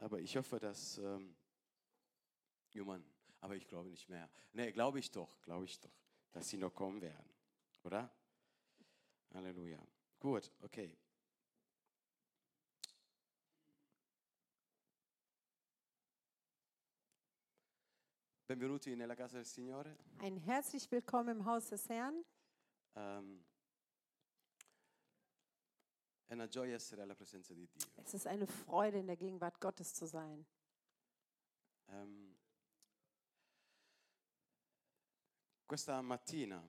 Aber ich hoffe, dass. Ähm, ja, Mann, aber ich glaube nicht mehr. Nee, glaube ich doch, glaube ich doch, dass sie noch kommen werden. Oder? Halleluja. Gut, okay. Benvenuti nella casa del Signore. Ein herzlich willkommen im Haus des Herrn. Ehm, è una gioia essere alla presenza di Dio. Es ist eine Freude, in der Gegenwart Gottes zu sein. Ehm, questa mattina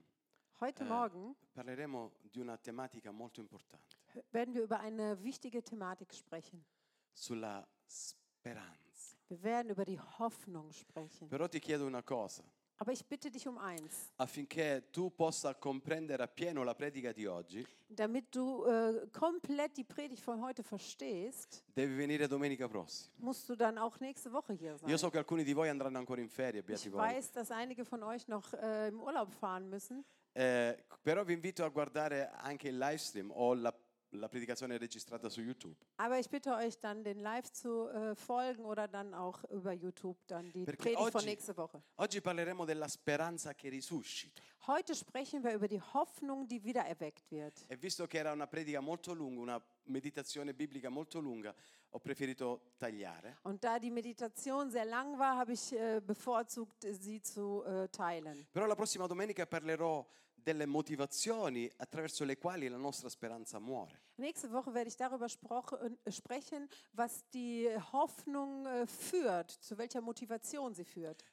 Heute Eh. Morgen parleremo di una tematica molto importante, werden wir über eine wichtige Thematik sprechen. sulla speranza. Wir werden über die Hoffnung sprechen. Però ti chiedo una cosa, Aber ich bitte dich um eins. affinché tu possa comprendere appieno la predica di oggi, Damit du äh, komplett die Predigt von heute verstehst, devi venire domenica prossima. musst du dann auch nächste Woche hier sein. Io so che alcuni di voi andranno ancora in ferie, beati Ich voi. weiß, dass einige von euch noch äh, im Urlaub fahren müssen. Eh, però vi invito a guardare anche il live stream o la, la predicazione registrata su YouTube. Aber ich bitte euch dann, den Live zu äh, folgen oder dann auch über YouTube dann die Perché Predigt von nächste Woche. Oggi parleremo della speranza che risuscita. Heute sprechen wir über die Hoffnung, die wiedererweckt wird. E visto che era una predica molto lunga, una meditazione biblica molto lunga, ho preferito tagliare. Und da die Meditation sehr lang war, habe ich äh, bevorzugt, sie zu äh, teilen. Però la prossima domenica parlerò delle motivazioni attraverso le quali la nostra speranza muore. Nächste Woche werde ich darüber äh, sprechen, was die Hoffnung äh, führt, zu welcher Motivation sie führt.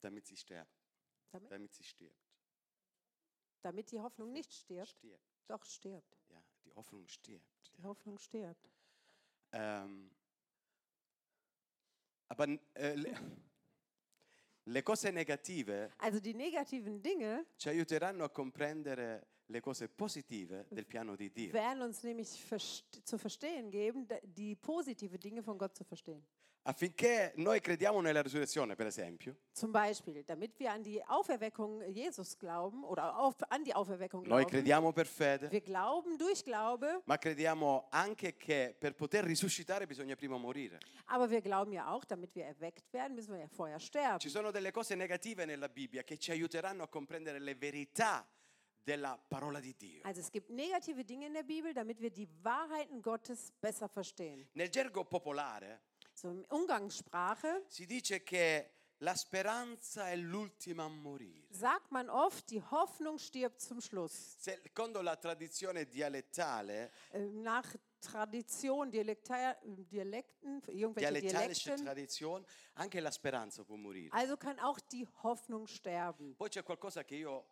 Damit sie stirbt. Damit, Damit sie stirbt. damit die Hoffnung nicht stirbt, Stirbt. doch stirbt. Ja, die Hoffnung stirbt. Die Hoffnung stirbt. Ehm, aber eh, le, cose negative Also die negativen Dinge ci aiuteranno a comprendere le cose positive del piano di Dio. werden uns nämlich zu verstehen geben, die positive Dinge von Gott zu verstehen. Affinché noi crediamo nella risurrezione, per esempio, Zum Beispiel, damit wir an die Auferweckung Jesus glauben oder auf, an die Auferweckung noi glauben. crediamo per fede, Wir glauben durch Glaube, ma crediamo anche che per poter risuscitare bisogna prima morire. aber wir glauben ja auch, damit wir erweckt werden, müssen wir ja vorher sterben. Ci sono delle cose negative nella Bibbia che ci aiuteranno a comprendere le verità della parola di Dio. Also es gibt negative Dinge in der Bibel, damit wir die Wahrheiten Gottes besser verstehen. Nel gergo popolare So in Umgangssprache si dice che la speranza è l'ultima a morire. sagt man oft, die Hoffnung stirbt zum Schluss. Secondo la tradizione dialettale, Äh, Nach Tradition, Dialekta Dialekten, irgendwelche dialettalische Dialekten. tradizione, anche la speranza può morire. Also kann auch die Hoffnung sterben. Poi c'è qualcosa che io,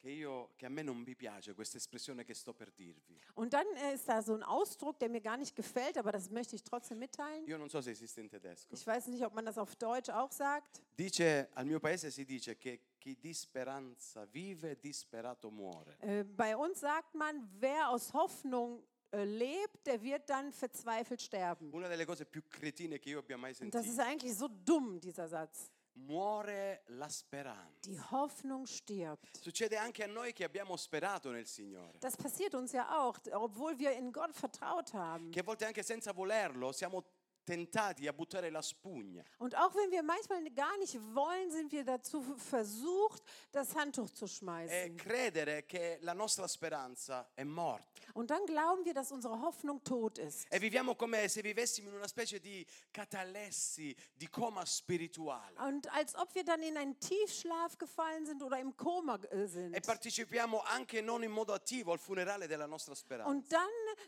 che io, che a me non mi piace, questa espressione che sto per dirvi. Und dann äh, ist da so ein Ausdruck, der mir gar nicht gefällt, aber das möchte ich trotzdem mitteilen. Io non so se esiste in tedesco. Ich weiß nicht, ob man das auf Deutsch auch sagt. Dice, al mio paese si dice che chi di speranza vive, disperato muore. Äh, Bei uns sagt man, wer aus Hoffnung äh, lebt, der wird dann verzweifelt sterben. Una delle cose più cretine che io abbia mai Und das sentito. ist eigentlich so dumm, dieser Satz. Muore la speranza. Die Hoffnung stirbt. Succede anche a noi che abbiamo sperato nel Signore. Das passiert uns ja auch, obwohl wir in Gott vertraut haben. Che a volte anche senza volerlo siamo tentati a buttare la spugna. Und auch wenn wir manchmal gar nicht wollen, sind wir dazu versucht, das Handtuch zu E schmeißen. credere che la nostra speranza è morta. Und dann glauben wir, dass unsere Hoffnung tot ist. E viviamo come se vivessimo in una specie di catalessi, di coma spirituale. Und als ob wir dann in einen Tiefschlaf gefallen sind oder im Koma äh, sind. E partecipiamo anche non in modo attivo al funerale della nostra speranza. Und dann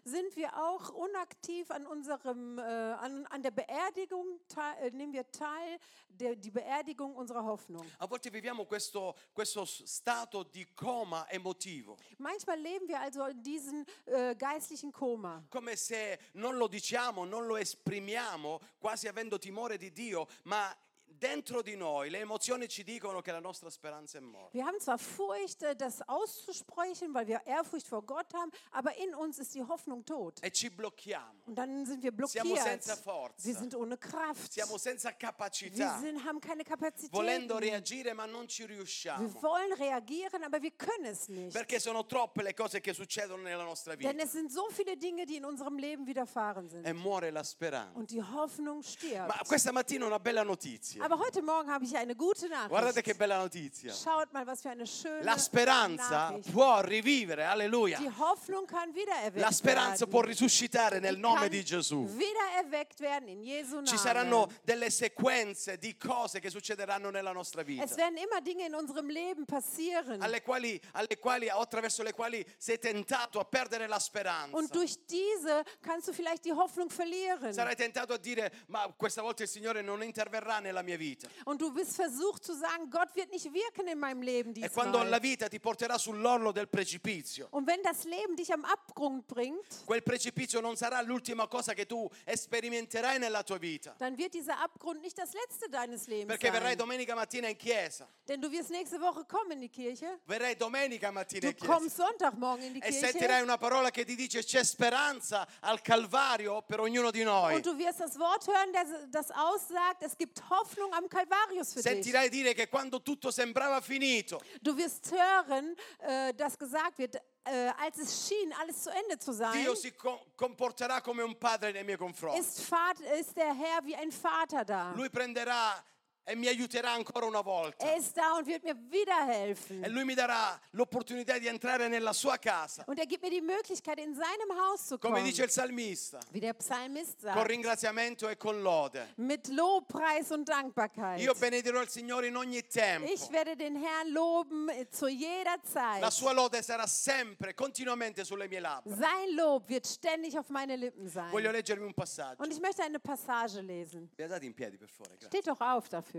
sind wir auch unaktiv an unserem, äh, an, an der Beerdigung, äh, nehmen wir teil, der, die Beerdigung unserer Hoffnung. A volte viviamo questo, questo stato di coma emotivo, Manchmal leben wir also in diesem äh, geistlichen Koma. come se non lo diciamo, non lo esprimiamo, quasi avendo timore di Dio, ma dentro di noi le emozioni ci dicono che la nostra speranza è morta. Wir haben zwar Furcht, äh, das auszusprechen, weil wir Ehrfurcht vor Gott haben, aber in uns ist die Hoffnung tot. E ci blocchiamo. Und dann sind wir Siamo blockiert. senza forza. Wir sind ohne Kraft. Siamo senza Wir capacità, sind, haben keine Kapazität. volendo reagire ma non ci Wir riusciamo. wollen reagieren, aber wir können es nicht. Perché sono troppe le cose che succedono nella nostra Denn vita. es sind so viele Dinge, die in unserem Leben widerfahren sind. E muore la speranza. Und die Hoffnung stirbt. Ma questa mattina una bella notizia. Aber heute Morgen habe ich eine gute Guardate che Nachricht. bella notizia. Schaut mal, was für eine schöne La speranza Nachricht. può rivivere, alleluia. Die Hoffnung kann wiedererweckt La speranza può werden. risuscitare nel Die nome di Gesù. Wiedererweckt werden in Jesu Ci saranno Namen. delle sequenze di cose che succederanno nella nostra vita. Es werden immer Dinge in unserem Leben passieren. Alle quali, alle quali, attraverso le quali sei tentato a perdere la speranza. Und durch diese kannst du vielleicht die Hoffnung verlieren. Sarai tentato a dire, ma questa volta il Signore non interverrà nella mia vita. Und du bist versucht zu sagen, Gott wird nicht wirken in meinem Leben E quando la vita ti porterà sull'orlo del precipizio, Und wenn das Leben dich am Abgrund bringt, quel precipizio non sarà l'ultima cosa che tu sperimenterai nella tua vita. dann wird dieser Abgrund nicht das letzte deines Lebens Perché verrai sein. domenica mattina in chiesa. Denn du wirst nächste Woche kommen in die Kirche. Verrai domenica mattina Du in chiesa. kommst Sonntagmorgen in die E Kirche. sentirai una parola che ti dice c'è speranza al Calvario per ognuno di noi. Und du wirst das Wort hören, das, das aussagt, es gibt Hoffnung am Kalvarius für dich. Sentirai dire che quando tutto sembrava finito, Du wirst hören, äh, dass gesagt wird, äh, als es schien, alles zu Ende zu sein, Dio si co- comporterà come un padre nei miei confronti. ist, Vater, ist der Herr wie ein Vater da. Lui prenderà e mi aiuterà ancora una volta. Er ist da und wird mir wieder helfen. E lui mi darà l'opportunità di entrare nella sua casa. Und er gibt mir die Möglichkeit, in seinem Haus zu Come kommen. dice il salmista, Wie der Psalmist con sagt. ringraziamento e con lode. Mit Lobpreis und Dankbarkeit. Io benedirò il Signore in ogni tempo. Ich werde den Herrn loben zu jeder Zeit. La sua lode sarà sempre, continuamente sulle mie labbra. Sein Lob wird ständig auf meine Lippen sein. Voglio leggervi un passaggio. Und ich möchte eine Passage lesen. Piedi, per favore. Steht doch auf dafür.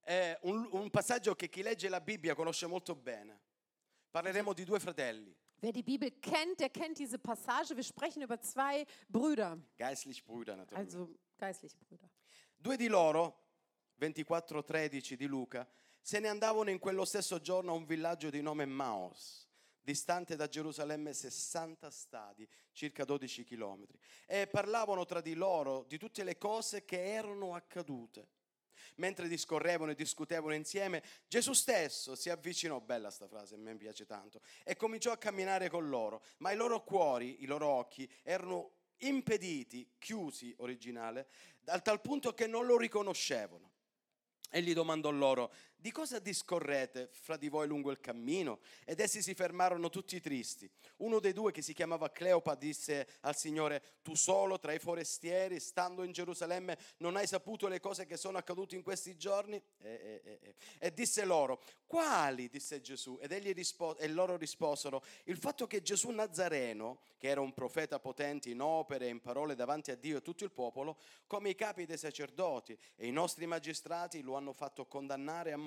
È un, un passaggio che chi legge la Bibbia conosce molto bene. Parleremo di due fratelli, Wer die Bibel kennt, der kennt diese Passage. Wir sprechen über zwei Brüder, geistlich Brüder naturalmente. also geistliche Brüder. Due di loro, 24-13 di Luca, se ne andavano in quello stesso giorno a un villaggio di nome Maos, distante da Gerusalemme 60 stadi, circa 12 chilometri, e parlavano tra di loro di tutte le cose che erano accadute. Mentre discorrevano e discutevano insieme, Gesù stesso si avvicinò, bella sta frase, a me piace tanto, e cominciò a camminare con loro, ma i loro cuori, i loro occhi erano impediti, chiusi, originale, al tal punto che non lo riconoscevano. Egli domandò loro, di cosa discorrete fra di voi lungo il cammino? Ed essi si fermarono tutti tristi. Uno dei due, che si chiamava Cleopa, disse al Signore, tu solo tra i forestieri, stando in Gerusalemme, non hai saputo le cose che sono accadute in questi giorni? E, e- e- e- disse loro, quali? disse Gesù. Ed egli rispo- e loro risposero, il fatto che Gesù Nazareno, che era un profeta potente in opere e in parole davanti a Dio e tutto il popolo, come i capi dei sacerdoti e i nostri magistrati lo hanno fatto condannare a morte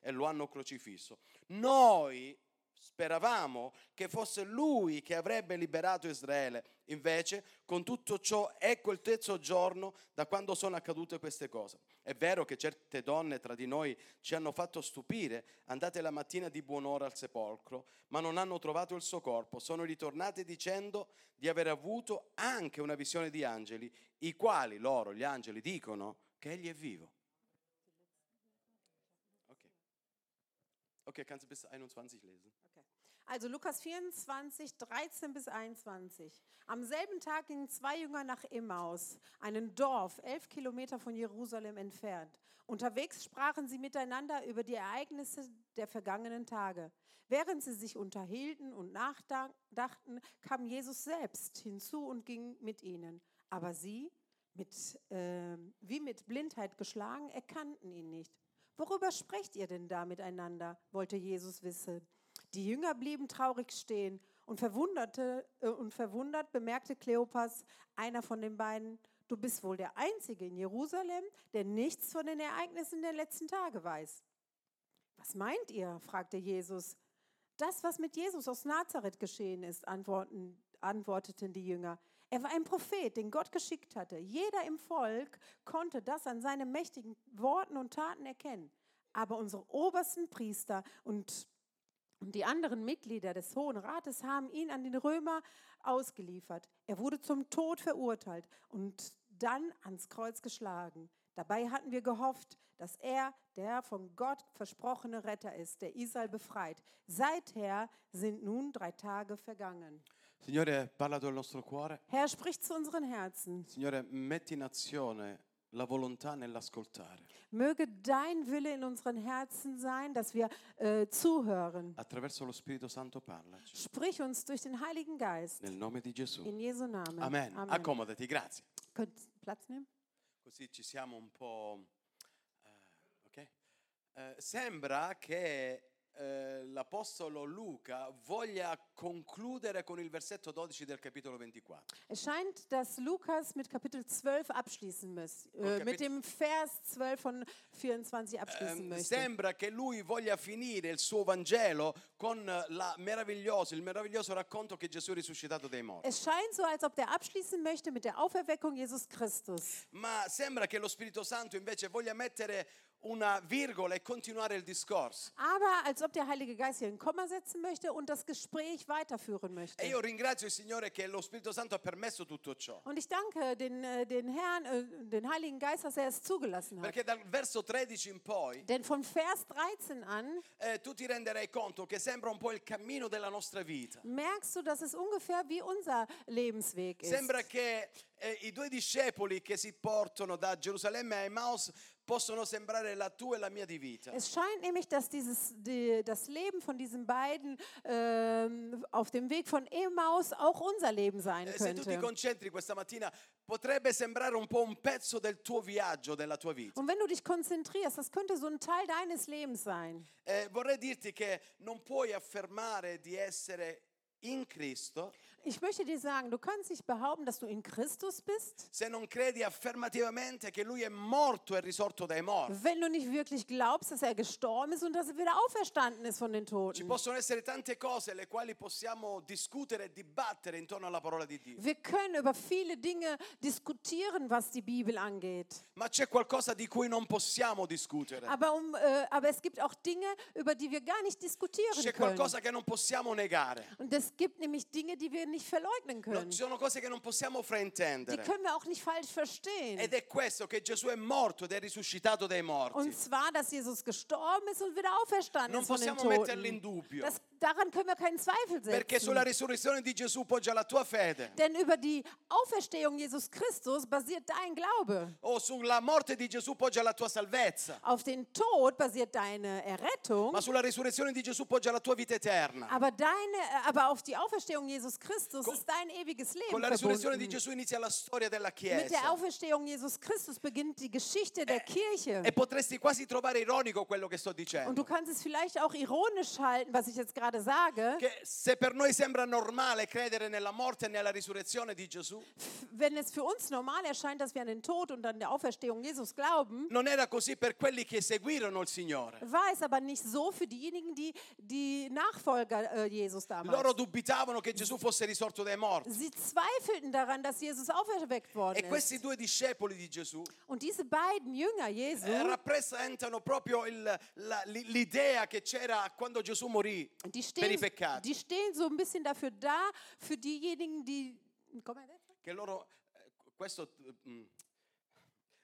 e lo hanno crocifisso. Noi speravamo che fosse lui che avrebbe liberato Israele. Invece, con tutto ciò, ecco il terzo giorno da quando sono accadute queste cose. È vero che certe donne tra di noi ci hanno fatto stupire, andate la mattina di buon'ora al sepolcro, ma non hanno trovato il suo corpo. Sono ritornate dicendo di aver avuto anche una visione di angeli, i quali loro, gli angeli, dicono che egli è vivo. Okay, kannst du bis 21 lesen? Also Lukas 24, 13 bis 21. Am selben Tag gingen zwei Jünger nach Emmaus, einem Dorf elf Kilometer von Jerusalem entfernt. Unterwegs sprachen sie miteinander über die Ereignisse der vergangenen Tage. Während sie sich unterhielten und nachdachten, kam Jesus selbst hinzu und ging mit ihnen. Aber sie, mit, äh, wie mit Blindheit geschlagen, erkannten ihn nicht. Worüber sprecht ihr denn da miteinander? wollte Jesus wissen. Die Jünger blieben traurig stehen und, verwunderte, äh, und verwundert bemerkte Kleopas, einer von den beiden, du bist wohl der Einzige in Jerusalem, der nichts von den Ereignissen der letzten Tage weiß. Was meint ihr? fragte Jesus. Das, was mit Jesus aus Nazareth geschehen ist, antworteten die Jünger. Er war ein Prophet, den Gott geschickt hatte. Jeder im Volk konnte das an seinen mächtigen Worten und Taten erkennen. Aber unsere obersten Priester und, die anderen Mitglieder des Hohen Rates haben ihn an den Römer ausgeliefert. Er wurde zum Tod verurteilt und dann ans Kreuz geschlagen. Dabei hatten wir gehofft, dass er der von Gott versprochene Retter ist, der Israel befreit. Seither sind nun drei Tage vergangen. Signore, parla al nostro cuore. Herr, sprich zu unseren Herzen. Signore, metti in azione la volontà nell'ascoltare. Möge dein Wille in unseren Herzen sein, dass wir äh, zuhören. Attraverso lo Spirito Santo parlaci. Sprich uns durch den Heiligen Geist. Nel nome di Gesù. In Jesu Namen. Amen. Accomodati, grazie. Könnt Platz nehmen? Così ci siamo un po'... eh, ok? Eh, sembra che eh, l'Apostolo Luca voglia concludere con il versetto 12 del capitolo 24. Es scheint, dass Lukas mit Kapitel 12 abschließen muss, äh, mit dem Vers 12 von 24 abschließen Ehm, möchte. sembra che lui voglia finire il suo Vangelo con la meraviglioso, il meraviglioso racconto che Gesù è risuscitato dai morti. Es scheint so, als ob der abschließen möchte mit der Auferweckung Jesus Christus. Ma sembra che lo Spirito Santo invece voglia mettere una virgola e continuare il discorso. Aber als ob der Heilige Geist hier ein Komma setzen möchte und das Gespräch weiterführen möchte. E io ringrazio il Signore che lo Spirito Santo ha permesso tutto ciò. Und ich danke den, äh, den Herrn, äh, den Heiligen Geist, dass er es zugelassen hat. Perché dal verso 13 in poi Denn von Vers 13 an eh, tu ti renderai conto che sembra un po' il cammino della nostra vita. merkst du, dass es ungefähr wie unser Lebensweg ist. Sembra che eh, i due discepoli che si portano da Gerusalemme a Emmaus possono sembrare la tua e la mia di vita. Es scheint nämlich, dass dieses, die, das Leben von diesen beiden ähm, auf dem Weg von Emmaus auch unser Leben sein Eh, se tu ti könnte. concentri questa mattina, potrebbe sembrare un po' un pezzo del tuo viaggio, della tua vita. Und wenn du dich konzentrierst, das könnte so ein Teil deines Lebens sein. Eh, vorrei dirti che non puoi affermare di essere in Cristo Ich möchte dir sagen, du kannst nicht behaupten, dass du in Christus bist, se non credi affermativamente che Lui è morto e risorto dai morti. wenn du nicht wirklich glaubst, dass er gestorben ist und dass er wieder auferstanden ist von den Ci Toten. possono essere tante cose le quali possiamo discutere e dibattere intorno alla parola di Dio, Wir können über viele Dinge diskutieren, was die Bibel angeht. ma c'è qualcosa di cui non possiamo discutere. Aber, um, äh, aber es gibt auch Dinge, über die wir gar nicht diskutieren C'è können. qualcosa che non possiamo negare. Und es gibt nämlich Dinge, die wir nicht verleugnen können. sono cose che non possiamo Die fraintendere. können wir auch nicht falsch verstehen. Ed è questo che Gesù è morto ed è risuscitato dai morti. Und zwar, dass Jesus gestorben ist und wieder auferstanden Non ist von den possiamo metterlo in Toten. dubbio. Das, daran können wir keinen Zweifel Perché sulla setzen. risurrezione di Gesù poggia la tua fede. Denn über die Auferstehung Jesus Christus basiert dein Glaube. O sulla morte di Gesù poggia la tua salvezza. Auf den Tod basiert deine Errettung. Ma sulla risurrezione di Gesù poggia la tua vita eterna. Aber, deine, aber auf die Auferstehung Jesus Christus ist dein ewiges Leben Con la risurrezione di. Gesù inizia la storia della Mit der Chiesa. Auferstehung Jesus Christus beginnt die Geschichte der Kirche. E potresti quasi trovare ironico quello che sto Und du dicendo. kannst es vielleicht auch ironisch halten, was ich jetzt gerade sage. Che se per noi sembra normale credere nella morte e nella risurrezione di Gesù, Wenn es für uns normal erscheint, dass wir an den Tod und an der Auferstehung Jesus glauben, non era così per quelli che seguirono il Signore. war es aber nicht so für diejenigen, die die Nachfolger äh, Jesus Loro damals. Dubitavano che Gesù fosse risorto dai morti. Sie zweifelten daran, dass Jesus auferweckt worden E questi due discepoli di Gesù Und diese beiden Jünger Jesu, eh, rappresentano proprio il- la- li- l'idea che c'era quando Gesù morì die per i stehen, peccati. die stehen so ein bisschen dafür da, für diejenigen, die... Che loro, eh, questo mm,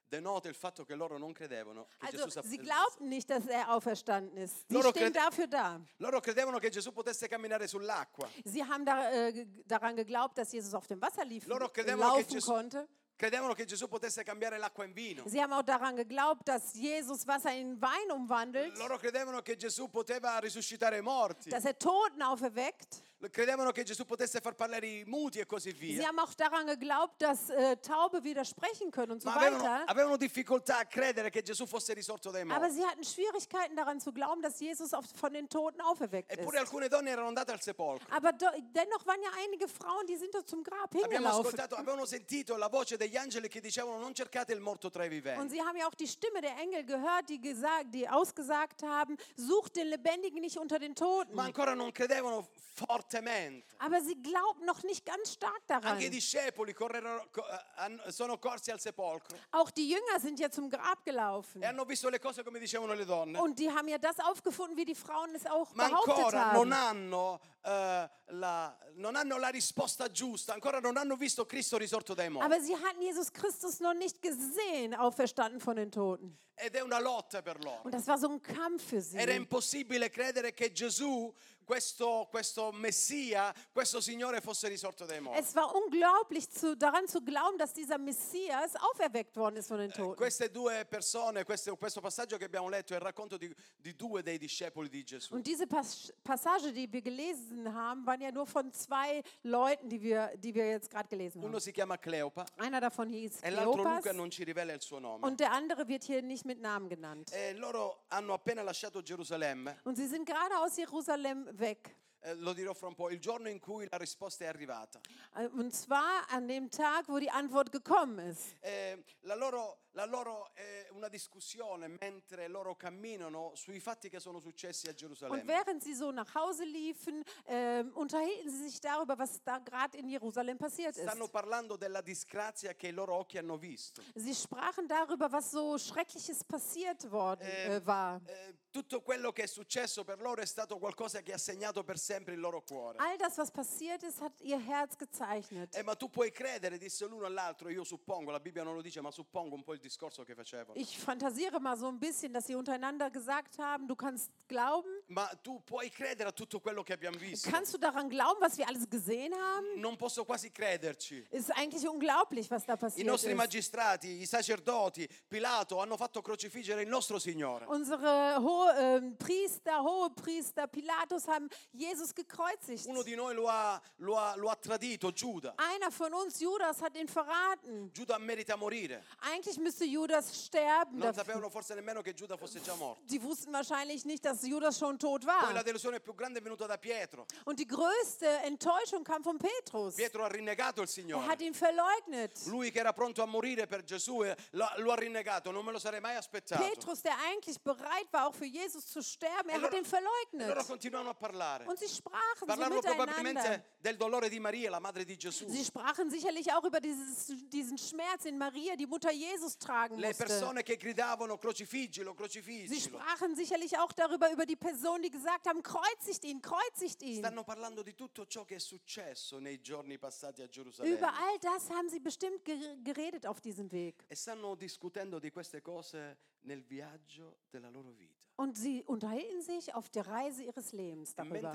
denota il fatto che loro non credevano che Also Gesù sie glaubten nicht, dass er auferstanden ist. Sie Loro stehen dafür da. Loro credevano che Gesù potesse camminare sull'acqua. Sie haben da, äh, ge- daran geglaubt, dass Jesus auf dem Wasser lief, Loro credevano che laufen Gesù- konnte. Credevano che Gesù potesse cambiare l'acqua in vino. Sie haben auch daran geglaubt, dass Jesus Wasser in Wein umwandelt, Loro credevano che Gesù poteva risuscitare i morti. dass er Toten auferweckt. Credevano che Gesù potesse far parlare i muti e così Sie haben auch daran geglaubt, dass äh, Taube widersprechen können und so Ma avevano, weiter. avevano difficoltà a credere che Gesù fosse risorto dai Aber morti. sie hatten Schwierigkeiten daran zu glauben, dass Jesus auf, von den Toten auferweckt Eppure ist. alcune donne erano andate al sepolcro. Aber do, dennoch waren ja einige Frauen, die sind dort zum Grab Abbiamo hingelaufen. ascoltato, avevano sentito la voce degli angeli che dicevano non cercate il morto tra i Und viventi. sie haben ja auch die Stimme der Engel gehört, die, gesagt, die ausgesagt haben, sucht den Lebendigen nicht unter den Toten. Ma ancora non credevano forte fortemente. Aber sie glaubten noch nicht ganz stark daran. Anche i discepoli correrono- co- eh, sono corsi al sepolcro Auch die Jünger sind ja zum Grab gelaufen. e hanno visto le cose come dicevano le donne. Und die haben ja das aufgefunden, wie die Frauen es auch Ma behauptet ancora non haben. hanno, eh, la, non hanno la risposta giusta, ancora non hanno visto Cristo risorto dai morti. Aber sie hatten Jesus Christus noch nicht gesehen, auferstanden von den Toten. Ed è una lotta per loro. Und das war so ein Kampf für sie. Era impossibile credere che Gesù, questo, questo Messia, questo Signore fosse risorto dai morti. Es war unglaublich, zu, daran zu glauben, dass dieser Messias auferweckt worden ist von den Toten. Queste due persone, questo, questo passaggio che abbiamo letto è il racconto di, di due dei discepoli di Gesù. Und diese Pas Passage, die wir gelesen haben, waren ja nur von zwei Leuten, die wir, die wir jetzt gerade gelesen Uno haben. si chiama Cleopa Einer davon hieß e l'altro Kleopas Luca non ci rivela il suo nome. und der andere wird hier nicht mit Namen genannt. E loro hanno appena lasciato Gerusalemme, Und sie sind gerade aus Jerusalem weg. eh, lo dirò fra un po', il giorno in cui la risposta è arrivata. Äh, Und zwar an dem Tag, wo die Antwort gekommen ist. Eh, la loro, loro è una discussione mentre loro camminano sui fatti che sono successi a Und Gerusalemme. während sie so nach Hause liefen, ähm, unterhielten sie sich darüber, was da gerade in Jerusalem passiert ist. Stanno parlando della disgrazia che i loro occhi hanno visto. Sie sprachen darüber, was so Schreckliches passiert worden äh, war. Eh, tutto quello che è successo per loro è stato qualcosa che ha segnato per sempre il loro cuore. All das, was passiert ist, hat ihr Herz gezeichnet. Eh, ma tu puoi credere, disse l'uno all'altro, io suppongo, la Bibbia non lo dice, ma suppongo un po' il discorso che facevano. Ich fantasiere mal so ein bisschen, dass sie untereinander gesagt haben, du kannst glauben. Ma tu puoi credere a tutto quello che abbiamo visto? Kannst du daran glauben, was wir alles gesehen haben? Non posso quasi crederci. Ist eigentlich unglaublich, was da I passiert nostri ist. magistrati, i sacerdoti, Pilato hanno fatto crocifiggere il nostro Signore. Unsere Ho ähm, Priester, Hohepriester, Pilatus haben Jesus gekreuzigt. Uno di noi lo ha, lo ha- lo ha tradito, Giuda. Einer von uns, Judas, hat ihn verraten. Giuda merita morire. Eigentlich müsste Judas sterben. Non sapevano forse nemmeno che Giuda fosse già morto. Die wussten wahrscheinlich nicht, dass Judas schon tot Poi la war. delusione più grande è venuta da Pietro. Und die größte Enttäuschung kam von Petrus. Pietro ha rinnegato il Er Signore. hat ihn verleugnet. Lui che era pronto a morire per Gesù eh, lo, ha rinnegato, non me lo sarei mai aspettato. Petrus, der eigentlich bereit war, auch für Jesus zu sterben, er E hat loro- ihn E loro verleugnet. continuano a parlare. Und sie sprachen so Parlarono miteinander. probabilmente del dolore di Maria, la madre di Gesù. Sie sprachen sicherlich auch über dieses, diesen Schmerz in Maria, die Mutter Jesus tragen Le musste. persone che gridavano crocifiggilo, Sie crocifiggilo. sprachen sicherlich auch darüber, über die Personen, die gesagt haben, kreuzigt ihn, kreuzigt ihn. Stanno parlando di tutto ciò che è successo nei giorni passati a Gerusalemme. Über all das haben sie bestimmt ger- geredet auf diesem Weg. E stanno discutendo di queste cose nel viaggio della loro vita. Und sie unterhielten sich auf der Reise ihres Lebens E darüber.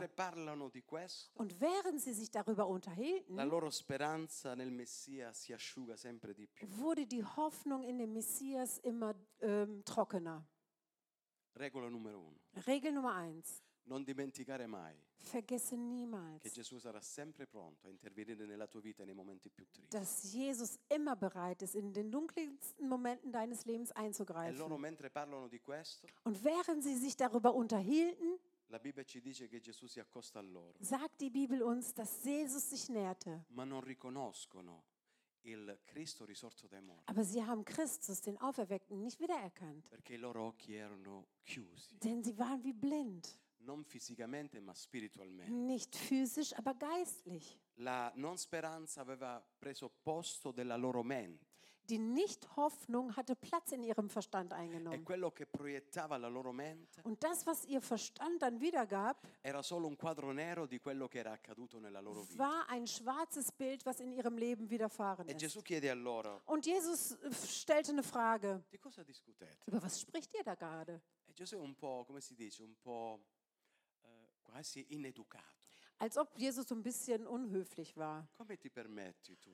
questo, Und während sie sich darüber unterhielten, di wurde die Hoffnung in den Messias immer ähm, trockener. Regel Nummer eins. Non dimenticare mai Vergesse che niemals, Gesù sarà sempre pronto a intervenire nella tua vita nei momenti più tristi. dass Jesus immer bereit ist, in den dunkelsten Momenten deines Lebens E loro einzugreifen. mentre parlano di questo, Und während sie sich darüber unterhielten, la Bibbia ci dice che Gesù si accosta a loro, sagt die Bibel uns, dass Jesus sich näherte. ma non riconoscono il Cristo risorto dai morti, Aber sie haben Christus, den Auferweckten, nicht wiedererkannt. perché i loro occhi erano chiusi, Denn sie waren wie blind. Non fisicamente ma spiritualmente. Nicht physisch, aber geistlich. La non speranza aveva preso posto della loro mente Die Nicht-Hoffnung hatte Platz in ihrem Verstand e eingenommen. quello che proiettava la loro mente Und das, was ihr Verstand dann wiedergab, era solo un quadro nero di quello che era accaduto nella loro vita. war ein schwarzes Bild, was in ihrem Leben widerfahren E ist. Gesù chiede a loro, Und Jesus äh, stellte eine Frage. di cosa discutete? Über was spricht ihr da gerade? E Gesù è un po', come si dice, un po' quasi ineducato. Als ob Jesus so ein bisschen unhöflich war. Come ti permetti tu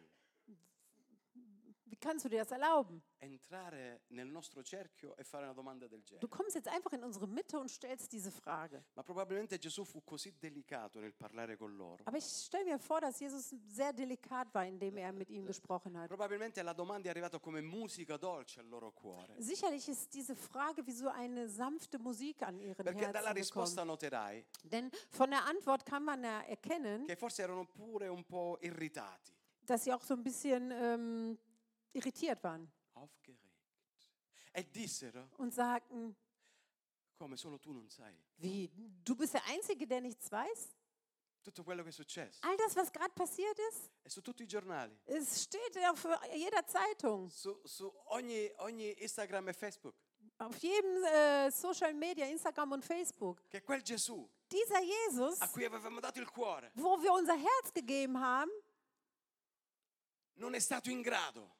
Wie kannst du dir das erlauben? entrare nel nostro cerchio e fare una domanda del Du genere? kommst jetzt einfach in unsere Mitte und stellst diese Frage. Ma probabilmente Gesù fu così delicato nel parlare con loro. Aber ich stelle mir vor, dass Jesus sehr delikat war, indem er mit ihnen gesprochen hat. Probabilmente la domanda è arrivata come musica dolce al loro cuore. Sicherlich ist diese Frage wie so eine sanfte Musik an ihren Perché dalla Herzen risposta gekommen. noterai Denn von der Antwort kann man ja erkennen, che forse erano pure un po' irritati, dass sie auch so ein bisschen ähm, irritiert waren aufgeregt. Und sagten, wie, du bist der Einzige, der nichts weiß? Tutto quello che è successo. All das, was gerade passiert ist, es steht auf jeder Zeitung, su, su ogni, ogni Instagram e Facebook, auf jedem äh, Social Media, Instagram und Facebook. che quel Gesù Dieser Jesus, a cui avevamo dato il cuore wo wir unser Herz gegeben haben, non è stato in grado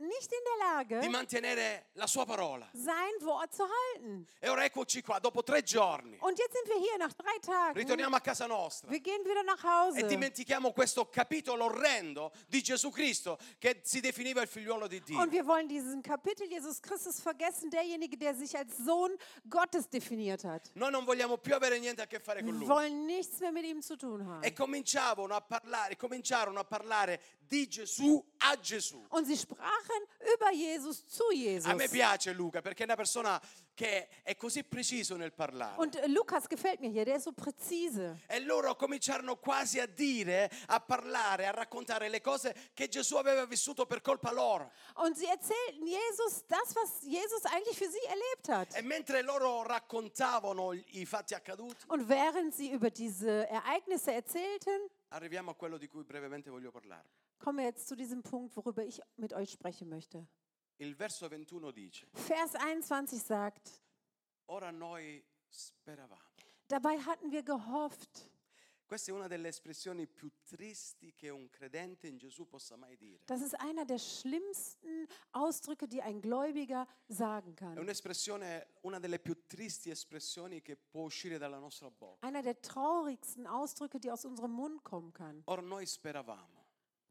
nicht in der di Lage, mantenere la sua parola. sein Wort zu halten. E ora eccoci qua, dopo tre giorni, Und jetzt sind wir hier nach drei Tagen. ritorniamo a casa nostra. Wir gehen wieder nach E Hause. dimentichiamo questo capitolo orrendo di Gesù Cristo che si definiva il figliuolo di Dio. Und wir wollen diesen Kapitel Jesus Christus vergessen, derjenige, der sich als Sohn Gottes definiert hat. Noi non vogliamo più avere niente a che fare con Wir lui. wollen nichts mehr mit ihm zu tun haben. E cominciavano a parlare, cominciarono a parlare di Gesù a Gesù. Und sie sprachen über Jesus zu Jesus. A me piace Luca perché è una persona che è così preciso nel parlare. Und äh, Lukas gefällt mir hier, der ist so präzise. E loro cominciarono quasi a dire, a parlare, a raccontare le cose che Gesù aveva vissuto per colpa loro. Und sie erzählten Jesus das, was Jesus eigentlich für sie erlebt hat. E mentre loro raccontavano i fatti accaduti, Und während sie über diese Ereignisse erzählten, arriviamo a quello di cui brevemente voglio parlare. Kommen wir jetzt zu diesem Punkt, worüber ich mit euch sprechen möchte. Il verso 21 dice, Vers 21 sagt, ora noi speravamo. dabei hatten wir gehofft. Questa è una delle espressioni più tristi che un credente in Gesù possa mai dire. Das ist einer der schlimmsten Ausdrücke, die ein Gläubiger sagen È kann. un'espressione, una delle più tristi espressioni che può uscire dalla nostra bocca. Einer der traurigsten Ausdrücke, die aus unserem Mund kommen kann. Ora noi speravamo.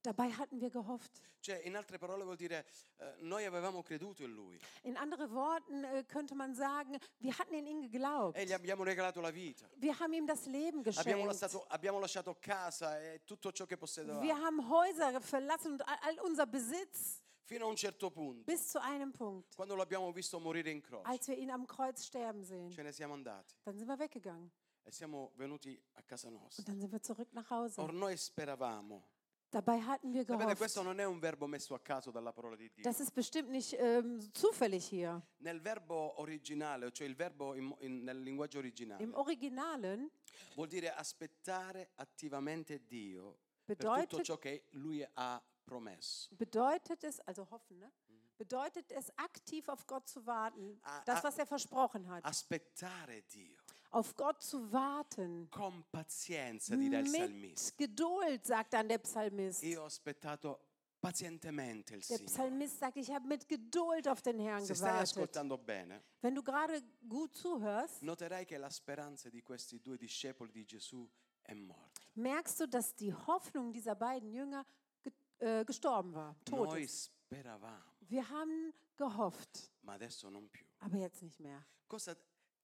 Dabei hatten wir gehofft. Cioè, in altre parole vuol dire, eh, noi avevamo creduto in Lui In anderen Worten äh, könnte man sagen, wir hatten in ihn geglaubt. e gli abbiamo regalato la vita. Wir haben ihm das Leben Abbiamo geschenkt. lasciato, abbiamo lasciato casa e tutto ciò che Wir possedevamo. haben Häuser verlassen und all all unser Besitz Fino a un certo punto, bis zu einem Punkt, quando lo abbiamo visto morire in croce, als wir ihn am Kreuz sterben sehen. ce ne siamo andati Dann sind wir weggegangen e siamo venuti a casa nostra. und dann sind wir zurück nach Hause. Or noi speravamo. Dabei hatten wir Sapete, questo gehofft. non è un verbo messo a caso dalla parola di Dio. Das ist bestimmt nicht ähm, zufällig hier. Nel verbo originale, cioè il verbo in- in- nel linguaggio originale, Im Originalen vuol dire aspettare attivamente Dio per tutto bedeutet, ciò che Lui ha promesso. bedeutet es, also hoffen, ne? bedeutet es aktiv auf Gott zu warten, Ah, das, was er versprochen hat. Aspettare Dio Auf Gott zu warten. con pazienza, dirà il salmista. Mit Geduld, sagt dann der Psalmist. Io ho aspettato pazientemente il Der Signore. Psalmist sagt, ich habe mit Geduld auf den Herrn Se stai gewartet. ascoltando bene, Wenn du gerade gut zuhörst, noterai che la speranza di questi due discepoli di Gesù è morta. merkst du, dass die Hoffnung dieser beiden Jünger ge äh, gestorben war, tot Noi ist. speravamo, Wir haben gehofft, ma adesso non più. aber jetzt nicht mehr. Cosa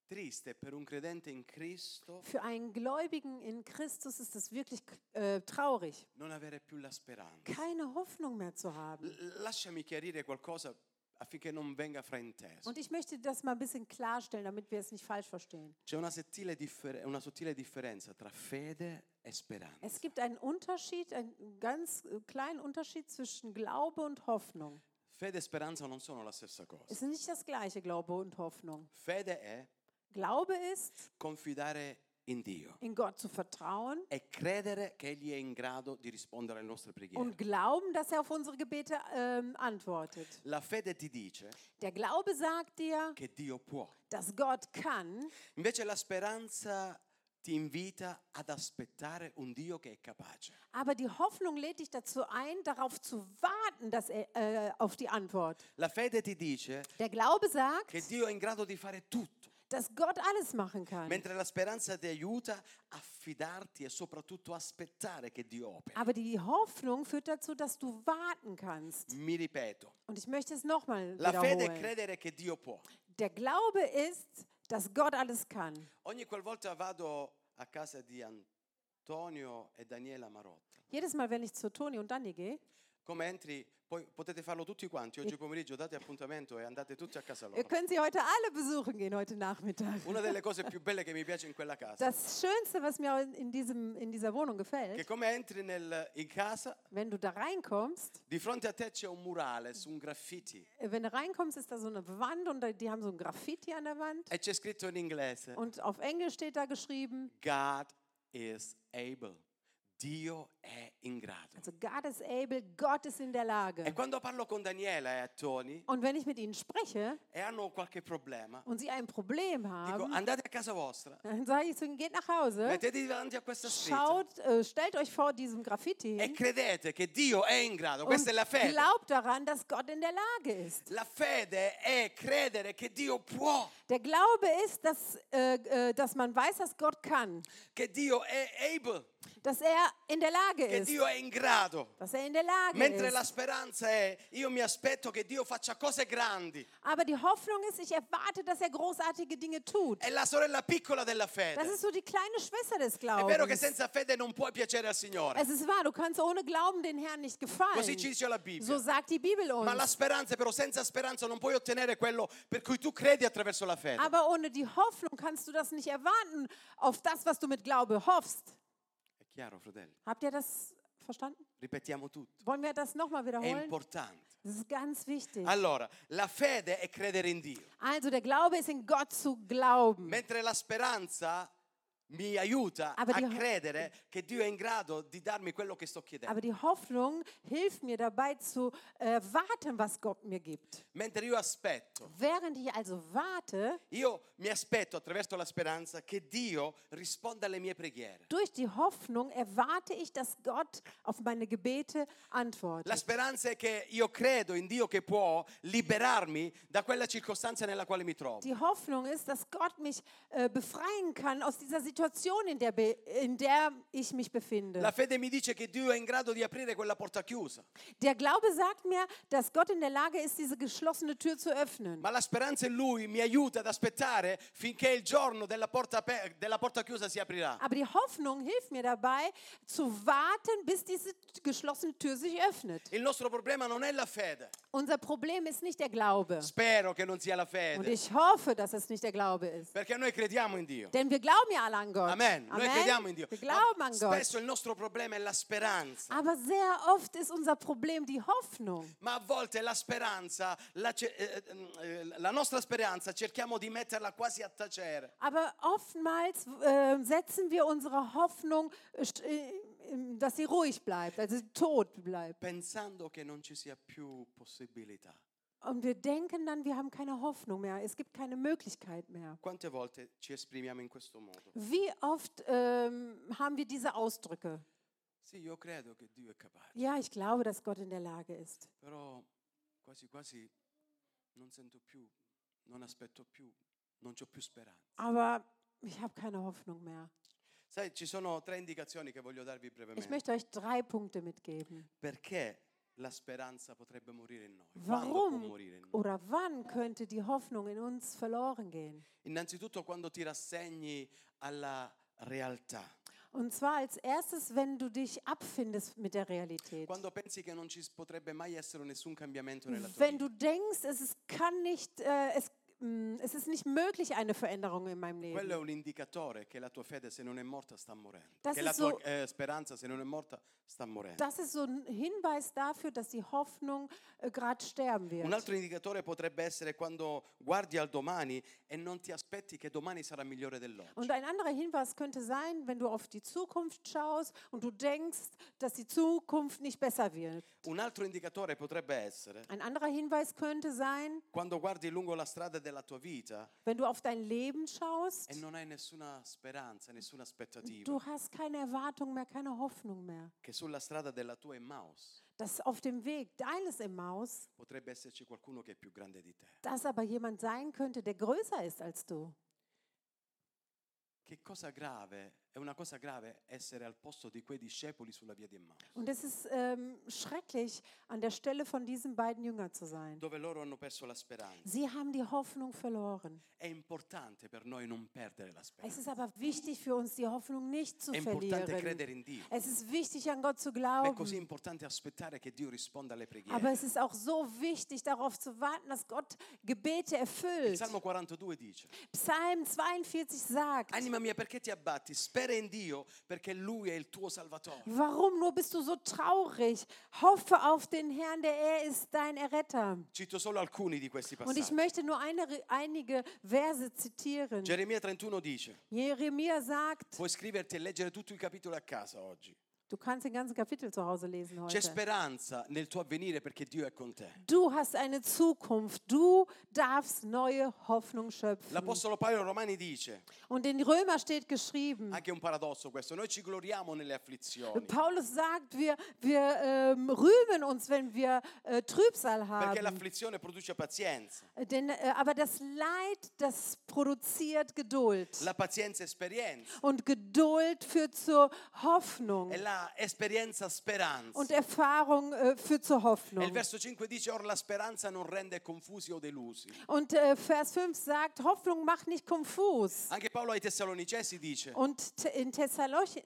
triste per un credente in Cristo Für einen Gläubigen in Christus ist es wirklich äh, traurig, non avere più la speranza. keine Hoffnung mehr zu haben. Lasciami chiarire qualcosa affinché non venga frainteso. Und ich möchte das mal ein bisschen klarstellen, damit wir es nicht falsch verstehen. C'è una sottile, una sottile differenza tra fede e speranza. Es gibt einen Unterschied, einen ganz äh, kleinen Unterschied zwischen Glaube und Hoffnung. Fede e speranza non sono la stessa Es cosa. ist nicht das gleiche, Glaube und Hoffnung. Fede è Glaube ist, confidare in Dio in Gott zu vertrauen e credere che Egli è in grado di rispondere alle nostre preghiere. und glauben, dass er auf unsere Gebete ähm, antwortet. La fede ti dice Der Glaube sagt dir, che Dio può. dass Gott kann. Invece la speranza ti invita ad aspettare un Dio che è capace. Aber die Hoffnung lädt dich dazu ein, darauf zu warten, dass er, äh, auf die Antwort. La fede ti dice Der Glaube sagt, che Dio è in grado di fare tutto, dass Gott alles machen kann. mentre la speranza ti aiuta a fidarti e soprattutto aspettare che Dio operi. Aber die Hoffnung führt dazu, dass du warten kannst. Mi ripeto, Und ich möchte es nochmal la fede è wiederholen. credere che Dio può. Der Glaube ist, dass Gott alles kann. Ogni qualvolta vado a casa di Antonio e Daniela Marotta, Jedes Mal, wenn ich zu Toni und Dani gehe, come entri, poi potete farlo tutti quanti, oggi pomeriggio date appuntamento e andate tutti a casa ihr loro. könnt sie heute alle besuchen gehen, heute Nachmittag. Una delle cose più belle che mi piace in quella casa, Das Schönste, was mir in, in, diesem, in dieser Wohnung che gefällt, come entri nel- in casa, wenn du da reinkommst, di fronte a te c'è un murale su un graffiti äh, wenn du reinkommst, ist da so eine Wand und da- die haben so ein Graffiti an der Wand. e c'è scritto in inglese Und auf Englisch steht da geschrieben, God is able. Dio è in grado. Also God is able, Gott ist in der E Lage. quando parlo con Daniela e Tony Und wenn ich mit ihnen spreche e hanno qualche problema, und sie ein Problem dico haben, andate a casa vostra, dann sage ich zu ihnen, geht nach Hause, mettetevi davanti a questa scritta schaut, äh, stellt euch vor diesem Graffiti e hin credete che Dio è in grado. und Questa è la fede. glaubt daran, dass Gott in der Lage ist. La fede è credere che Dio può, Der Glaube ist, dass, äh, äh, dass man weiß, dass Gott kann, che Dio è able, dass er in der Lage che ist, Dio è in grado. dass er in der Lage Mentre la ist. speranza è io mi aspetto che Dio faccia cose grandi. Aber die Hoffnung ist, ich erwarte, dass er großartige Dinge tut. È la sorella piccola della Das fede. ist so die kleine Schwester des È vero che Glaubens. senza fede non puoi piacere al Signore. Es ist wahr, du kannst ohne Glauben den Herrn nicht Così gefallen. ci dice la So Bibbia. sagt die Bibel Ma la uns. speranza, però senza speranza non puoi ottenere quello per cui tu credi attraverso la fede. Aber ohne die Hoffnung kannst du das nicht erwarten, auf das, was du mit Glaube hoffst. Chiaro, fratelli? Habt ihr das verstanden? Ripetiamo tutto. Wollen wir das nochmal È wiederholen? importante. Das ist ganz wichtig. Allora, la fede è credere in Dio, Also der Glaube ist in Gott zu glauben. mentre la speranza mi aiuta Aber a credere che Dio è in grado di darmi quello che sto chiedendo. Aber die Hoffnung hilft mir dabei zu erwarten, was Gott mir gibt. Mentre io aspetto, Während ich also warte, io mi aspetto attraverso la speranza che Dio risponda alle mie preghiere. durch die Hoffnung erwarte ich, dass Gott auf meine Gebete La antwortet. speranza è che io credo in Dio che può liberarmi da quella circostanza nella quale mi trovo. Die Hoffnung ist, dass Gott mich äh, befreien kann aus dieser Situation, in der, in der ich mich befinde. La fede mi dice che Dio è in grado di aprire quella porta chiusa, Der Glaube sagt mir, dass Gott in der Lage ist, diese geschlossene Tür zu öffnen. ma la speranza in Lui mi aiuta ad aspettare finché il giorno della porta, della porta chiusa si aprirà. Aber die Hoffnung hilft mir dabei, zu warten, bis diese geschlossene Tür sich öffnet. Il nostro problema non è la fede. Unser Problem ist nicht der Glaube. Spero che non sia la Und fede, ich hoffe, dass es nicht der Glaube ist. perché noi crediamo in Dio. Denn wir glauben ja alle an Gott. Amen. Noi crediamo in Dio. Wir glauben an Gott. spesso il nostro problema è la speranza. Aber sehr oft ist unser Problem die Hoffnung. Ma a volte la speranza, la, ce- eh, eh, la nostra speranza cerchiamo di metterla quasi a tacere. Aber oftmals äh, setzen wir unsere Hoffnung, äh, äh, dass sie ruhig bleibt, also tot bleibt. pensando che non ci sia più possibilità. Und wir denken dann, wir haben keine Hoffnung mehr. Es gibt keine Möglichkeit mehr. Quante volte ci esprimiamo in questo modo? Wie oft ähm, haben wir diese Ausdrücke? Sì, io credo che Dio è capace, Ja, ich glaube, dass Gott in der Lage ist. però quasi quasi non sento più, non aspetto più, non ho più speranza. Aber ich habe keine Hoffnung mehr. Sai, ci sono tre indicazioni che voglio darvi Ich brevemente. möchte euch drei Punkte mitgeben. Perché la speranza potrebbe morire in noi? Quando può Warum morire in noi? oder wann könnte die Hoffnung in uns verloren gehen? Innanzitutto quando ti rassegni alla realtà, Und zwar als erstes, wenn du dich abfindest mit der Realität. quando pensi che non ci potrebbe mai essere nessun cambiamento nella tua Wenn du denkst, es kann nicht, äh, es, es ist nicht möglich, eine Veränderung in meinem Quello è Leben. un indicatore che la tua fede se non è morta sta morendo. Das che la ist tua so- eh, speranza se non è morta sta morendo. Das ist so ein Hinweis dafür, dass die Hoffnung äh, gerade sterben Un wird. altro indicatore potrebbe essere quando guardi al domani e non ti aspetti che domani sarà migliore dell'oggi. Und ein anderer Hinweis könnte sein, wenn du auf die Zukunft schaust und du denkst, dass die Zukunft nicht besser wird. Un altro indicatore potrebbe essere Ein anderer Hinweis könnte sein, quando guardi lungo la strada della tua vita wenn du auf dein Leben schaust, e non hai nessuna speranza, nessuna aspettativa, du hast keine Erwartung mehr, keine Hoffnung mehr. che sulla strada della tua Emmaus Dass auf dem Weg deines Emmaus, potrebbe esserci qualcuno che è più grande di te. das aber jemand sein könnte, der größer ist als du. Che cosa grave, è una cosa grave essere al posto di quei discepoli sulla via di Emmaus, Und es ist ähm, schrecklich, an der Stelle von diesen beiden Jüngern zu sein. dove loro hanno perso la speranza. Sie haben die Hoffnung verloren. È importante per noi non perdere la Es speranza. ist aber wichtig für uns, die Hoffnung nicht zu È importante verlieren. credere in Dio. Es ist wichtig, an Gott zu Ma è così glauben. importante aspettare che Dio risponda alle Aber preghiere. es ist auch so wichtig, darauf zu warten, dass Gott Gebete Il erfüllt. Salmo 42 dice, Psalm 42 sagt, Anima mia, perché ti abbatti? Spera in Dio perché Lui è il tuo Salvatore. Warum nur bist du so traurig? Hoffe auf den Herrn, der er ist dein Erretter. Cito solo alcuni di questi Und ich passaggi. möchte nur eine, einige Verse zitieren. Geremia 31 dice, Jeremia sagt, puoi scriverti e leggere tutto il capitolo a casa oggi. Du kannst den ganzen Kapitel zu Hause lesen C'è heute. speranza nel tuo avvenire perché Dio è con te. Du hast eine Zukunft. Du darfst neue Hoffnung schöpfen. L'Apostolo Paolo Romani dice, Und in Römer steht geschrieben, anche un paradosso questo, noi ci gloriamo nelle afflizioni. Paulus sagt, wir, wir ähm, rühmen uns, wenn wir äh, Trübsal Perché haben. l'afflizione produce pazienza, Denn, äh, aber das Leid, das produziert Geduld. la pazienza esperienza Und Geduld führt zur Hoffnung. e la. Und Erfahrung äh, führt zur E il Hoffnung. verso 5 dice, or la speranza non rende confusi o delusi. Und äh, Vers 5 sagt, Hoffnung macht nicht konfus. Anche Paolo ai Tessalonicesi dice, Und in Thessalonich-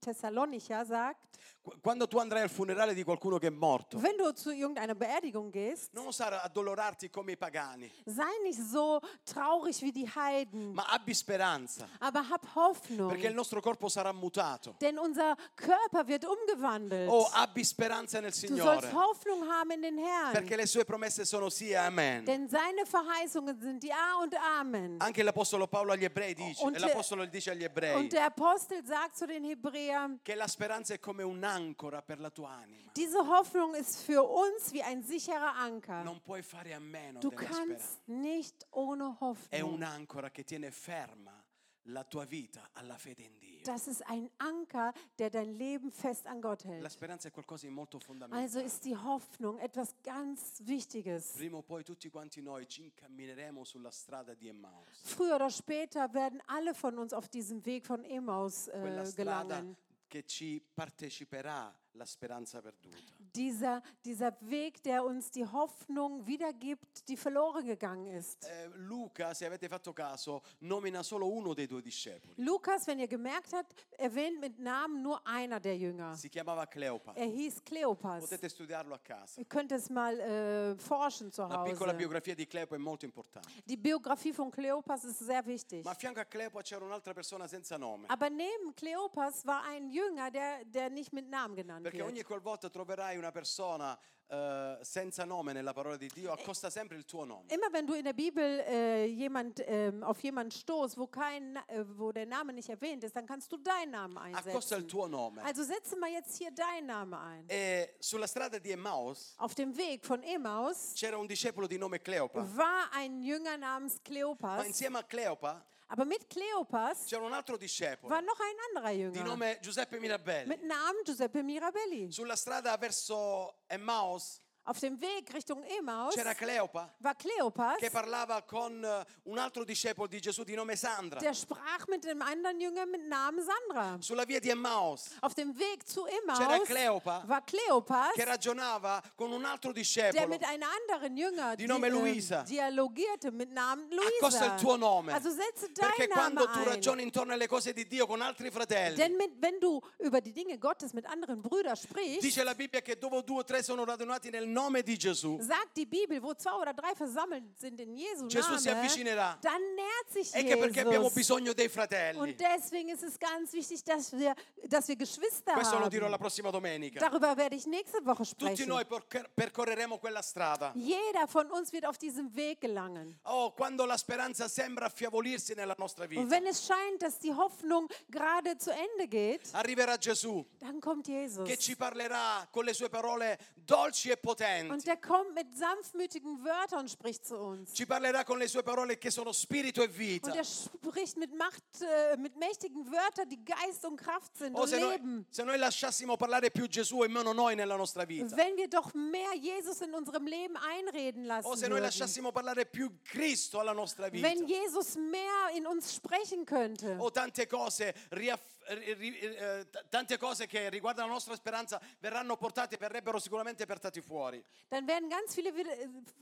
Thessalonicher sagt, "Qu- quando tu andrai al funerale di qualcuno che è morto, wenn du zu irgendeiner Beerdigung gehst, non osare addolorarti come i pagani, sei nicht so traurig wie die Heiden, ma abbi speranza, aber hab Hoffnung. perché il nostro corpo sarà mutato. Denn unser Körper wird umgewandelt. Oh, abbi speranza nel Du Signore, sollst Hoffnung haben in den Herrn. perché le sue promesse sono sì e amen. Denn seine Verheißungen sind Ja und Amen. Anche l'Apostolo Paolo agli ebrei dice, Und e l'Apostolo dice agli ebrei, Und der Apostel sagt zu den Hebräern, che la speranza è come un'ancora per la tua anima. diese Hoffnung ist für uns wie ein sicherer Anker. Non puoi fare a meno Du della speranza. kannst nicht ohne È Hoffnung. un'ancora che tiene ferma la tua vita alla fede in Dio. Das ist ein Anker, der dein Leben fest an Gott La hält. speranza è qualcosa di molto fondamentale. Also ist die Hoffnung etwas ganz Wichtiges. Prima o poi tutti quanti noi ci incammineremo sulla strada di Emmaus. Früher oder später werden alle von uns auf diesem Weg von Emmaus Quella äh, strada gelangen. Che ci parteciperà la speranza perduta. Dieser, dieser Weg, der uns die Hoffnung wiedergibt, die verloren gegangen ist. Eh, Luca, se avete fatto caso, nomina solo uno dei due discepoli. Lukas, wenn ihr gemerkt habt, erwähnt mit Namen nur einer der Jünger. Si chiamava Cleopa. Er hieß Kleopas. Potete studiarlo a casa. Ihr könnt es mal äh, forschen zu La piccola Hause. biografia di Cleopa è molto importante. Die Biografie von Kleopas ist sehr wichtig. Ma a fianco a Cleopa c'era un'altra persona senza nome. Aber neben Kleopas war ein Jünger, der, der nicht mit Namen genannt Perché ogni qualvolta troverai una persona eh, senza nome nella parola di Dio, accosta sempre il tuo nome. Immer wenn du in der Bibel äh, jemand, ähm, auf jemanden stoßt, wo, kein, äh, wo der Name nicht erwähnt ist, dann kannst du deinen Namen Accosta il einsetzen. tuo nome. Also setze mal jetzt hier deinen Namen ein. E sulla strada di Emmaus Auf dem Weg von Emmaus c'era un discepolo di nome Cleopa. war ein Jünger namens Ma Kleopas. insieme a Cleopa Aber mit Kleopas c'era un altro discepolo war noch ein anderer di Jünger nome Giuseppe Mirabelli. mit Namen Giuseppe Mirabelli. Sulla strada verso Emmaus Auf dem Weg Richtung Emmaus c'era Cleopa war Kleopas, che parlava con eh, un altro discepolo di Gesù di nome Sandra. der sprach mit einem anderen Jünger mit Namen Sandra. Sulla via di Emmaus Auf dem Weg zu C'era Emmaus Cleopa war Kleopas, che ragionava con un altro der mit einem anderen Jünger Di nome Luisa. dialogierte mit Namen Accosta il tuo Luisa. nome. Also setze Perché deinen quando Namen tu ragioni intorno alle cose di Dio con altri fratelli, Denn mit, wenn du über die Dinge Gottes mit anderen Brüdern sprichst, dice la Bibbia che dove due o tre sono radunati nel nome di Gesù, sagt die Bibel, wo zwei oder drei versammelt sind in Jesu Gesù si Name, avvicinerà. dann nährt sich Ecco perché abbiamo Jesus. bisogno dei fratelli. Und deswegen ist es ganz wichtig, dass wir, dass wir Geschwister Questo lo dirò la haben. prossima domenica. Darüber werde ich nächste Woche Tutti sprechen. noi percor- percorreremo quella strada. Jeder von uns wird auf diesem Weg gelangen. Oh, quando la speranza sembra affievolirsi nella nostra Und vita, wenn es scheint, dass die Hoffnung gerade zu Ende geht, arriverà Gesù dann kommt Jesus. che ci parlerà con le sue parole dolci e Und potenti. der kommt mit sanftmütigen Wörtern und spricht zu uns. Ci parlerà con le sue parole che sono spirito e vita. Und er spricht mit Macht, äh, mit mächtigen Wörtern, die Geist und Kraft sind Oh, und se, noi, Leben. se noi lasciassimo parlare più Gesù e meno noi nella nostra vita. Wenn wir doch mehr Jesus in unserem Leben einreden lassen se noi lasciassimo parlare più Cristo alla nostra vita. Wenn Jesus mehr in uns sprechen könnte. O tante cose, riaff- ri- ri- t- tante cose che riguardano la nostra speranza verranno portate, verrebbero sicuramente portati fuori. dann werden ganz viele,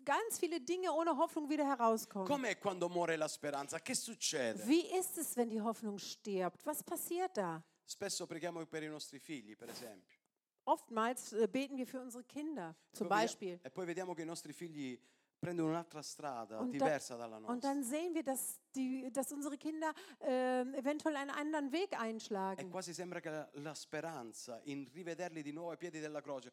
ganz viele Dinge ohne Hoffnung wieder herauskommen. Com'è quando muore la speranza? Che succede? Wie ist es, wenn die Hoffnung stirbt? Was passiert da? Spesso preghiamo per i nostri figli, per esempio. Oftmals beten wir für unsere Kinder, zum vedi- Beispiel. E poi vediamo che i nostri figli prendono un'altra strada Und da- diversa dalla Und nostra. dann sehen wir, dass, die, dass unsere Kinder ähm, eventuell einen anderen Weg E einschlagen. quasi sembra che la, la speranza in rivederli di nuovo ai piedi della croce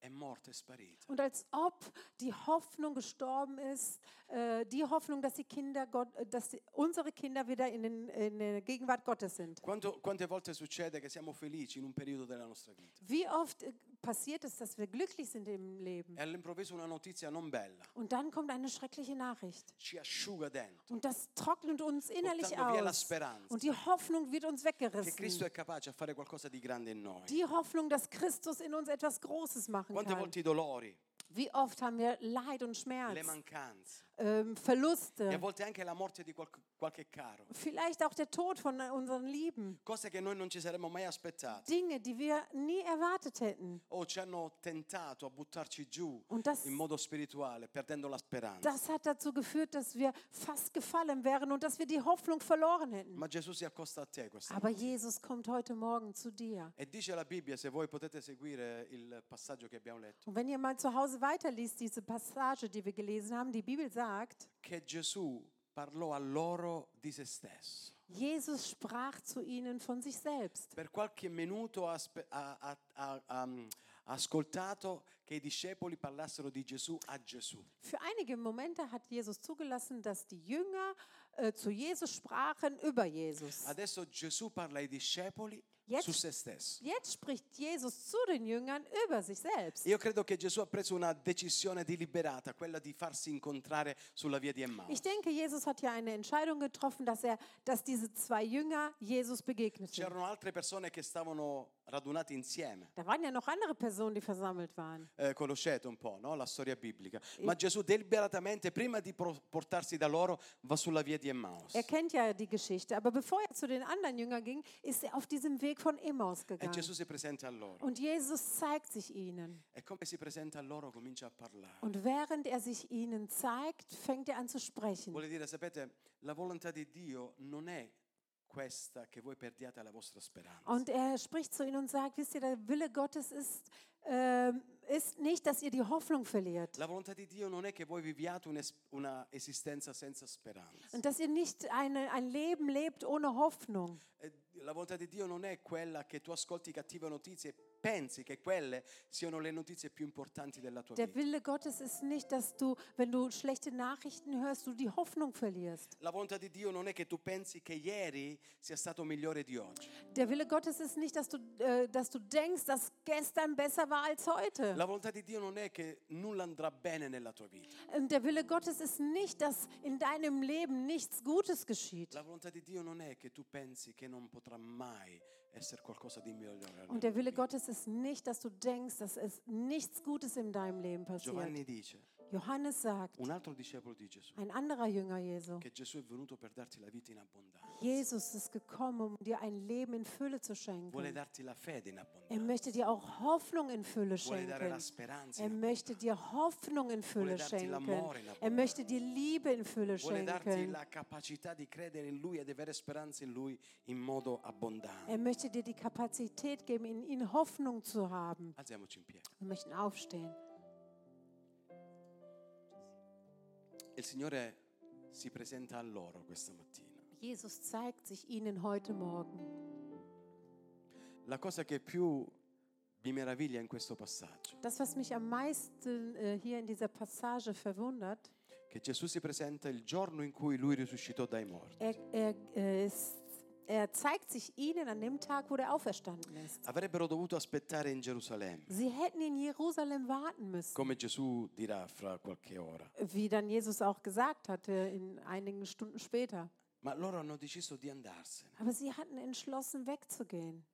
è morta e sparita. Und als ob die Hoffnung gestorben ist, äh, die Hoffnung, dass die Kinder Gott, äh, dass die, unsere Kinder wieder in, den, in der Gegenwart Gottes sind. Quanto- quante volte succede che siamo felici in un periodo della nostra vita Wie oft äh, passiert es, dass wir glücklich sind im Leben? e all'improvviso una notizia non bella Und dann kommt eine schreckliche Nachricht. ci asciuga dentro. Und das trocknet uns innerlich Portando via la aus. speranza. Und die Hoffnung wird uns Che Cristo weggerissen. è capace a fare qualcosa di grande in noi. Die Hoffnung, dass Christus in uns etwas Großes machen Quante kann. volte i dolori, Wie oft haben wir Leid und le Schmerz, mancanze ähm, e a Verluste, volte anche la morte di qualche, qualche caro. vielleicht auch der Tod von unseren Lieben. Cose che noi non ci saremmo mai aspettate. Dinge, die wir nie erwartet hätten. O ci hanno tentato a buttarci giù Und das, in modo spirituale, perdendo la speranza. das hat dazu geführt, dass wir fast gefallen wären und dass wir die Hoffnung verloren hätten. Ma Gesù si accosta a te questa Aber. Jesus kommt heute Morgen zu dir. E dice la Bibbia, se voi potete seguire il passaggio che abbiamo letto, Und wenn ihr mal zu Hause weiterliest, diese Passage, die wir gelesen haben, die Bibel sagt, che Gesù parlò a loro di se stesso. Jesus sprach zu ihnen von sich selbst. Per qualche minuto ha ascoltato che i discepoli parlassero di Gesù a Gesù. Für einige Momente hat Jesus zugelassen, dass die Jünger äh, zu Jesus sprachen über Jesus. Adesso Gesù parla ai discepoli Jetzt-. Jetzt spricht Jesus zu den Jüngern über sich selbst. Io credo che Gesù ha preso una decisione deliberata, quella di farsi incontrare sulla via di Emmaus. Ich denke, Jesus hat ja eine Entscheidung getroffen, dass er, dass diese zwei Jünger Jesus begegneten. C'erano altre persone che stavano radunate insieme. Da waren ja noch andere Personen, die versammelt waren. Eh, conoscete un po' no? la storia biblica. Ma Gesù deliberatamente, prima di pro- portarsi da loro, va sulla via di Emmaus. Er kennt ja die Geschichte, aber bevor er zu den anderen Jüngern ging, ist er auf diesem Weg von Emmaus E gegangen. Gesù si presenta a loro. Und Jesus zeigt sich ihnen. E come si presenta a loro comincia a parlare. Und während er sich ihnen zeigt, fängt er an zu sprechen. Vuole dire, sapete, la volontà di Dio non è questa che voi perdiate la vostra speranza. Und er spricht zu ihnen und sagt, wisst ihr, der Wille Gottes ist, ähm, ist nicht, dass ihr die Hoffnung verliert. La volontà di Dio non è che voi viviate una esistenza senza speranza. Und dass ihr nicht eine, ein Leben lebt ohne Hoffnung. La volontà di Dio non è quella che tu ascolti cattive notizie e pensi che quelle siano le notizie più importanti della tua Der vita. Wille Gottes ist nicht, dass du, wenn du schlechte Nachrichten hörst, du die Hoffnung verlierst. La volontà di Dio non è che tu pensi che ieri sia stato migliore di oggi. Der Wille Gottes ist nicht, dass du, äh, dass du denkst, dass gestern besser war als heute. La volontà di Dio non è che nulla andrà bene nella tua vita. Und der Wille Gottes ist nicht, dass in deinem Leben nichts Gutes geschieht. La volontà di Dio non è che tu pensi che non potrà mai essere qualcosa di migliore. Und der Wille. Gottes ist nicht, dass du denkst, dass es nichts Gutes in deinem Leben passiert. Giovanni dice, Johannes sagt, un altro discepolo di Gesù, ein anderer Jünger Jesu, che Gesù è venuto per darti la vita in abbondanza. Jesus ist gekommen, um dir ein Leben in Fülle zu Vuole schenken. darti la fede in Er abbondanza. möchte dir auch Hoffnung in Fülle Vuole dare la schenken. speranza Er in möchte dir Hoffnung in Fülle darti schenken. l'amore in Er abbondanza. möchte dir Liebe in Fülle Vuole darti schenken. la capacità di credere in Lui e di avere speranza in Lui in modo abbondante. Er möchte dir die Kapazität geben, in ihn Hoffnung zu haben. Alziamoci in piedi. Wir möchten aufstehen. Il Signore si presenta a loro questa mattina. Jesus zeigt sich ihnen heute Morgen. La cosa che più mi meraviglia in questo passaggio, Das, was mich am meisten äh, hier in dieser Passage verwundert, che Gesù si presenta il giorno in cui Lui risuscitò dai morti. er, er, äh, ist, er zeigt sich ihnen an dem Tag, wo er auferstanden ist. Avrebbero dovuto aspettare in Gerusalemme, Sie hätten in Jerusalem warten müssen, come Gesù dirà fra qualche ora. wie dann Jesus auch gesagt hatte in einigen Stunden später. Ma loro hanno deciso di andarsene. Aber sie hatten entschlossen, wegzugehen.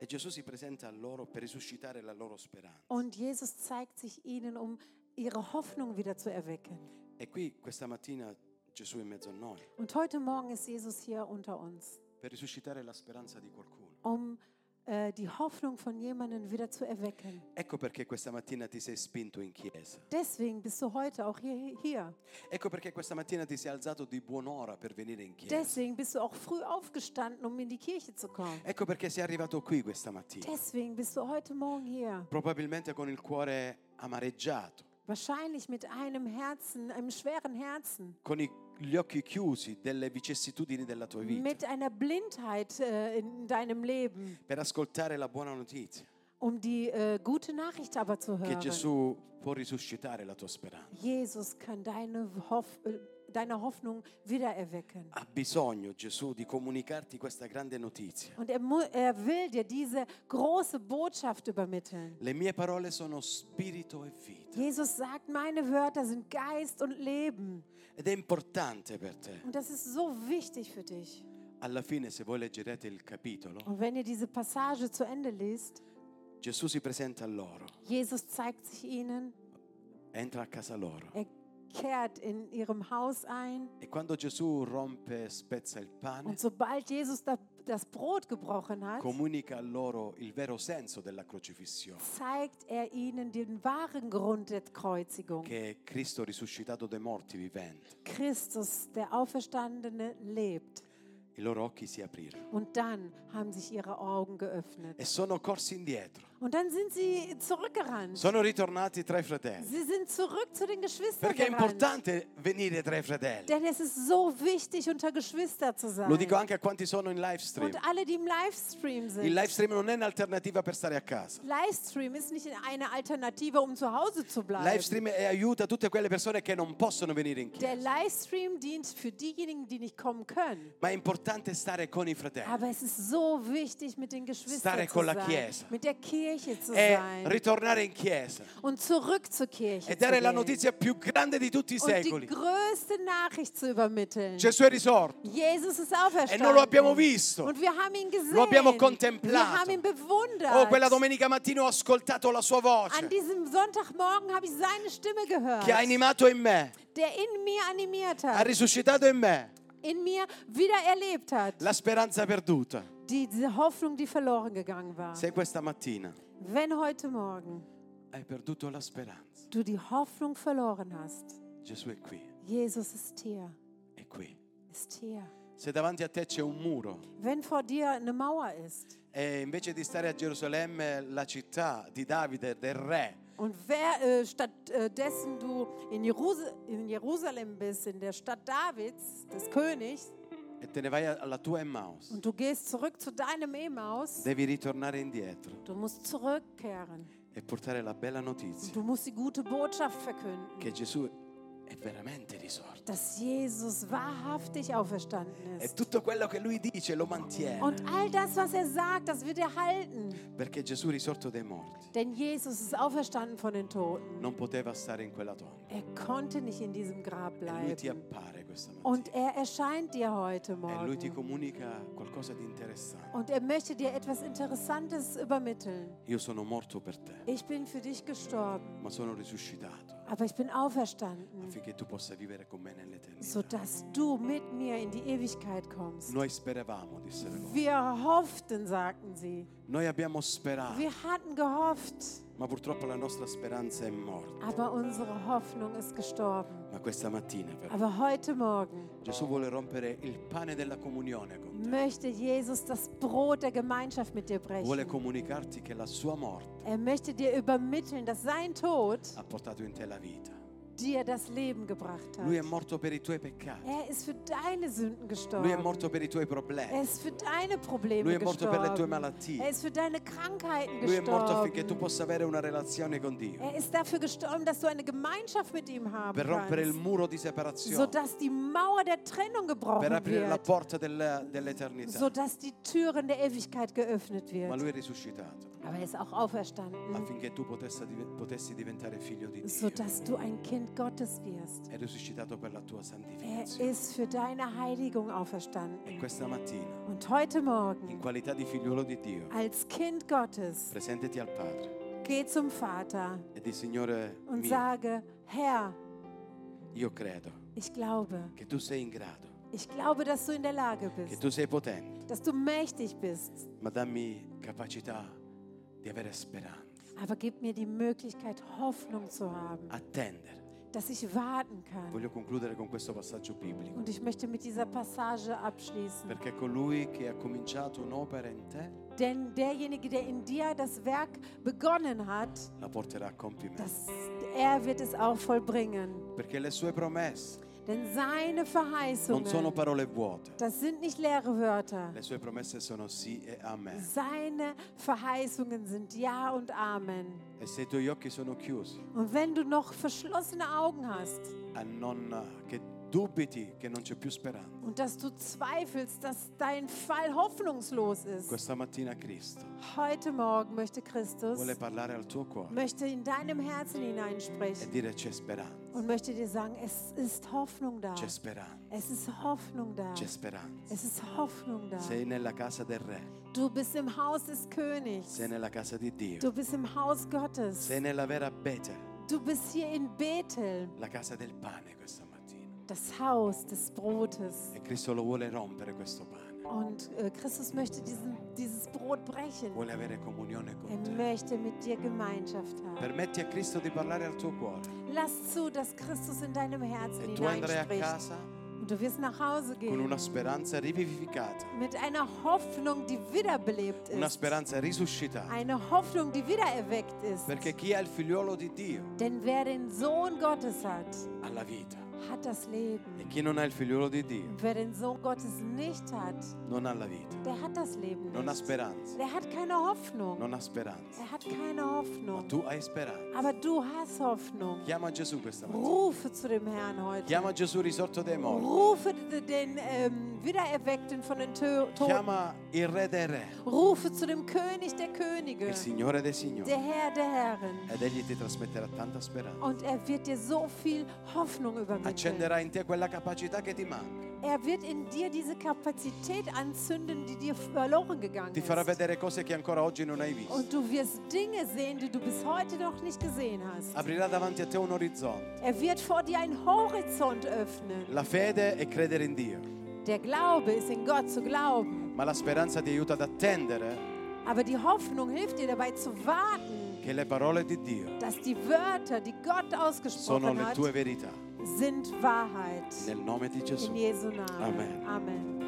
E Gesù si presenta a loro per risuscitare la loro speranza. Und Jesus zeigt sich ihnen, um ihre Hoffnung wieder zu erwecken. E qui questa mattina Gesù in mezzo a noi Und heute Morgen ist Jesus hier unter uns, per risuscitare la speranza di qualcuno. um äh, die Hoffnung von jemandem wieder zu erwecken. Ecco perché questa mattina ti sei spinto in chiesa. Deswegen bist du heute auch hier. hier. Ecco perché questa mattina ti sei alzato di buon'ora per venire in chiesa. Deswegen bist du auch früh aufgestanden, um in die Kirche zu kommen. Ecco perché sei arrivato qui questa mattina. Deswegen bist du heute Morgen hier. Probabilmente con il cuore amareggiato, Wahrscheinlich mit einem Herzen, einem schweren Herzen, con i- gli occhi chiusi delle vicissitudini della tua vita, mit einer Blindheit äh, in deinem Leben, per ascoltare la buona notizia um die äh, gute Nachricht aber zu che hören. Gesù può risuscitare la tua speranza. Jesus kann deine, Hoff äh, deine Hoffnung wiedererwecken. Ha bisogno Gesù di comunicarti questa grande notizia. Und er, er will dir diese große Botschaft übermitteln. Le mie parole sono spirito e vita. Jesus sagt, meine Wörter sind Geist und Leben. Ed è importante per te. Und das ist so wichtig für dich. Alla fine, se voi leggerete il capitolo, Und wenn ihr diese Passage zu Ende liest, Gesù si presenta a loro, Jesus zeigt sich ihnen, entra a casa loro. er kehrt in ihrem Haus ein. E quando Gesù rompe spezza il pane, Und sobald Jesus da, das Brot gebrochen hat, comunica a loro il vero senso della crocifissione, zeigt er ihnen den wahren Grund der Kreuzigung. che è Cristo risuscitato dai morti vivente. Christus, der Auferstandene, lebt. I loro occhi si aprirono Und dann haben sich ihre Augen geöffnet. e sono corsi indietro. Und dann sind sie zurückgerannt. Sono ritornati tra i fratelli. Sie sind zurück zu den Geschwistern Perché è gerannt. importante venire tra i fratelli. Denn es ist so wichtig, unter Geschwister zu sein. Lo dico anche a quanti sono in live stream. Und alle, die im Livestream sind. Il live stream non è un'alternativa per stare a casa. Livestream ist nicht eine Alternative, um zu Hause zu bleiben. Live stream è- aiuta tutte quelle persone che non possono venire in Der chiesa. Livestream dient für diejenigen, die nicht kommen können. Ma è importante stare con i fratelli. Aber es ist so wichtig, mit den Geschwistern Stare zu con la sein, Chiesa. mit der Kirche zu E sein ritornare in chiesa und zurück zur Kirche e dare la notizia più grande di tutti i und die secoli. größte Nachricht zu übermitteln. Gesù è risorto. Jesus ist E auferstanden. non lo abbiamo visto. Und wir haben ihn gesehen. Lo abbiamo Wir contemplato. haben ihn bewundert. Oh, quella domenica mattina ho ascoltato la sua An voce diesem Sonntagmorgen habe ich seine Stimme gehört, che ha animato in me, der in mir animiert ha hat, risuscitato in me in mir wieder erlebt hat. la speranza perduta. Die, diese Hoffnung, die verloren gegangen war. Se questa mattina Wenn heute Morgen hai perduto la speranza, du die Hoffnung verloren hast, Gesù è qui, Jesus ist hier, è qui. ist hier. Se davanti a te c'è un muro Wenn vor dir eine Mauer ist e invece di stare a Gerusalemme, la città di Davide, del re, und wer, äh, stattdessen du in, Jerus in Jerusalem bist, in der Stadt Davids, des Königs, e te ne vai alla tua Emmaus, und du gehst zurück zu deinem Emaus, devi ritornare indietro du musst zurückkehren. e portare la bella notizia Du musst die gute Botschaft verkünden, che Gesù. Dass Jesus wahrhaftig auferstanden ist. tutto quello che lui dice lo mantiene, Und all das, was er sagt, das wird er halten. perché Gesù risorto dai morti Denn Jesus ist auferstanden von den Toten. non poteva stare in quella tomba. Er konnte nicht in diesem Grab E bleiben. appare questa Und er erscheint dir heute E lui ti Morgen. comunica qualcosa di interessante. Und er möchte dir etwas Interessantes übermitteln. Io sono morto per te, Ich bin für dich gestorben, ma sono risuscitato aber ich bin auferstanden, affinché tu possa vivere con me nell'eternità. sodass du mit mir in die Ewigkeit kommst. Noi speravamo. Wir hofften, sagten sie. Noi abbiamo sperato, Wir hatten gehofft, ma purtroppo la nostra speranza è morta. aber unsere Hoffnung ist gestorben. Questa mattina Aber heute Morgen Gesù vuole rompere il pane della comunione con te. möchte Jesus das Brot der Gemeinschaft mit dir Vuole brechen. comunicarti che la sua morte Er möchte dir übermitteln, dass sein Tod ha portato in te la vita. Dir das Leben gebracht Lui è hat. morto per i tuoi peccati. Er ist für deine Sünden Lui è gestorben. morto per i tuoi Er problemi. ist für deine Probleme Lui è morto per le tue gestorben. Er malattie. ist für deine Krankheiten Lui è morto affinché tu gestorben. possa avere una relazione con Dio. Er ist dafür gestorben, dass du eine Gemeinschaft mit ihm haben Per rompere il kannst, muro di separazione. sodass die Mauer der Trennung Per gebrochen aprire la wird, porta del- dell'eternità. sodass die Türen der Ewigkeit geöffnet Ma wird. lui è risuscitato Aber er ist auch auferstanden, affinché tu potessi, potessi diventare figlio di Dio. sodass du ein Kind Gottes wirst. È risuscitato per la tua Er ist für deine Heiligung E auferstanden. questa mattina, Und heute in Morgen, qualità di figliuolo di Dio, als Kind Gottes, presentati al Padre geh zum Vater e di Signore und mio, sage, Herr, io credo ich glaube, che tu sei in grado, ich glaube, dass du in der Lage che bist, tu sei potente, dass du mächtig bist. ma dammi capacità Aber gib mir die Möglichkeit, Hoffnung zu haben. attendere dass ich warten kann. Voglio concludere con questo passaggio biblico. Und ich möchte mit dieser Passage abschließen. Perché colui che ha cominciato un'opera in te Denn derjenige, der in dir das Werk begonnen hat, la porterà a compimento. das, er wird es auch vollbringen. Perché le sue promesse Denn seine non sono Verheißungen, parole vuote. das sind nicht leere Wörter. Le sue promesse sono sì e amen. Seine Verheißungen sind Ja und Amen. E se i tuoi occhi sono chiusi, Und wenn du noch verschlossene Augen hast a non, che und dass du zweifelst, dass dein Fall hoffnungslos ist, heute Morgen möchte Christus, möchte in deinem Herzen e hineinsprechen speranza, und möchte dir sagen, es ist Hoffnung da. Es ist Hoffnung da. Es ist Hoffnung da. Du bist im Haus des Königs. Du bist im Haus Gottes. Du bist hier in Bethel, la casa del pane questa. Das Haus des Brotes. E Cristo lo vuole rompere questo pane, Und äh, Christus möchte diesen, dieses Brot brechen. vuole avere comunione con Er te. möchte mit dir Gemeinschaft haben. Permetti a Cristo di parlare al tuo cuore Lass zu, dass Christus in deinem Herzen e tu andrai a hineinspricht. casa Und du wirst nach Hause con una gehen speranza rivivificata, mit einer Hoffnung, die wiederbelebt una ist. speranza risuscitata. Eine Hoffnung, die wiedererweckt ist. Perché chi è il figliuolo di Dio Denn wer den Sohn Gottes hat, ha la vita hat das Leben. e chi non ha il figliuolo di Dio wer den Sohn Gottes nicht hat, non ha la vita, der hat das Leben non ha nicht. speranza, Der hat keine Hoffnung. non ha speranza. Er hat keine Ma Hoffnung. tu hai speranza. Aber du hast Hoffnung. Chiama Gesù questa mattina. Rufe zu dem Herrn heute. Chiama Gesù risorto dai morti. Rufe den ähm, Wiedererweckten von den Tö- Toten. Chiama il Re dei Re, Rufe zu dem König der Könige, il Signore dei der Signori. Herr der Herren. Ed egli ti trasmetterà tanta speranza. Und er wird dir so viel Hoffnung übermitteln. Accenderà in te quella capacità che ti manca. Er wird in dir diese Kapazität anzünden, die dir verloren gegangen Ti farà ist. vedere cose che ancora oggi non hai visto. Und du wirst Dinge sehen, die du bis heute noch nicht gesehen hast. Aprirà davanti a te un orizzonte. Er wird vor dir einen Horizont öffnen. La fede è credere in Dio, Der Glaube ist in Gott zu glauben. ma la speranza ti aiuta ad attendere Aber die Hoffnung hilft dir dabei zu warten, che le parole di Dio dass die Wörter, die Gott sono ausgesprochen le hat, tue verità. Sind Wahrheit. Nel nome di Gesù. In Jesu Namen. Amen. Amen.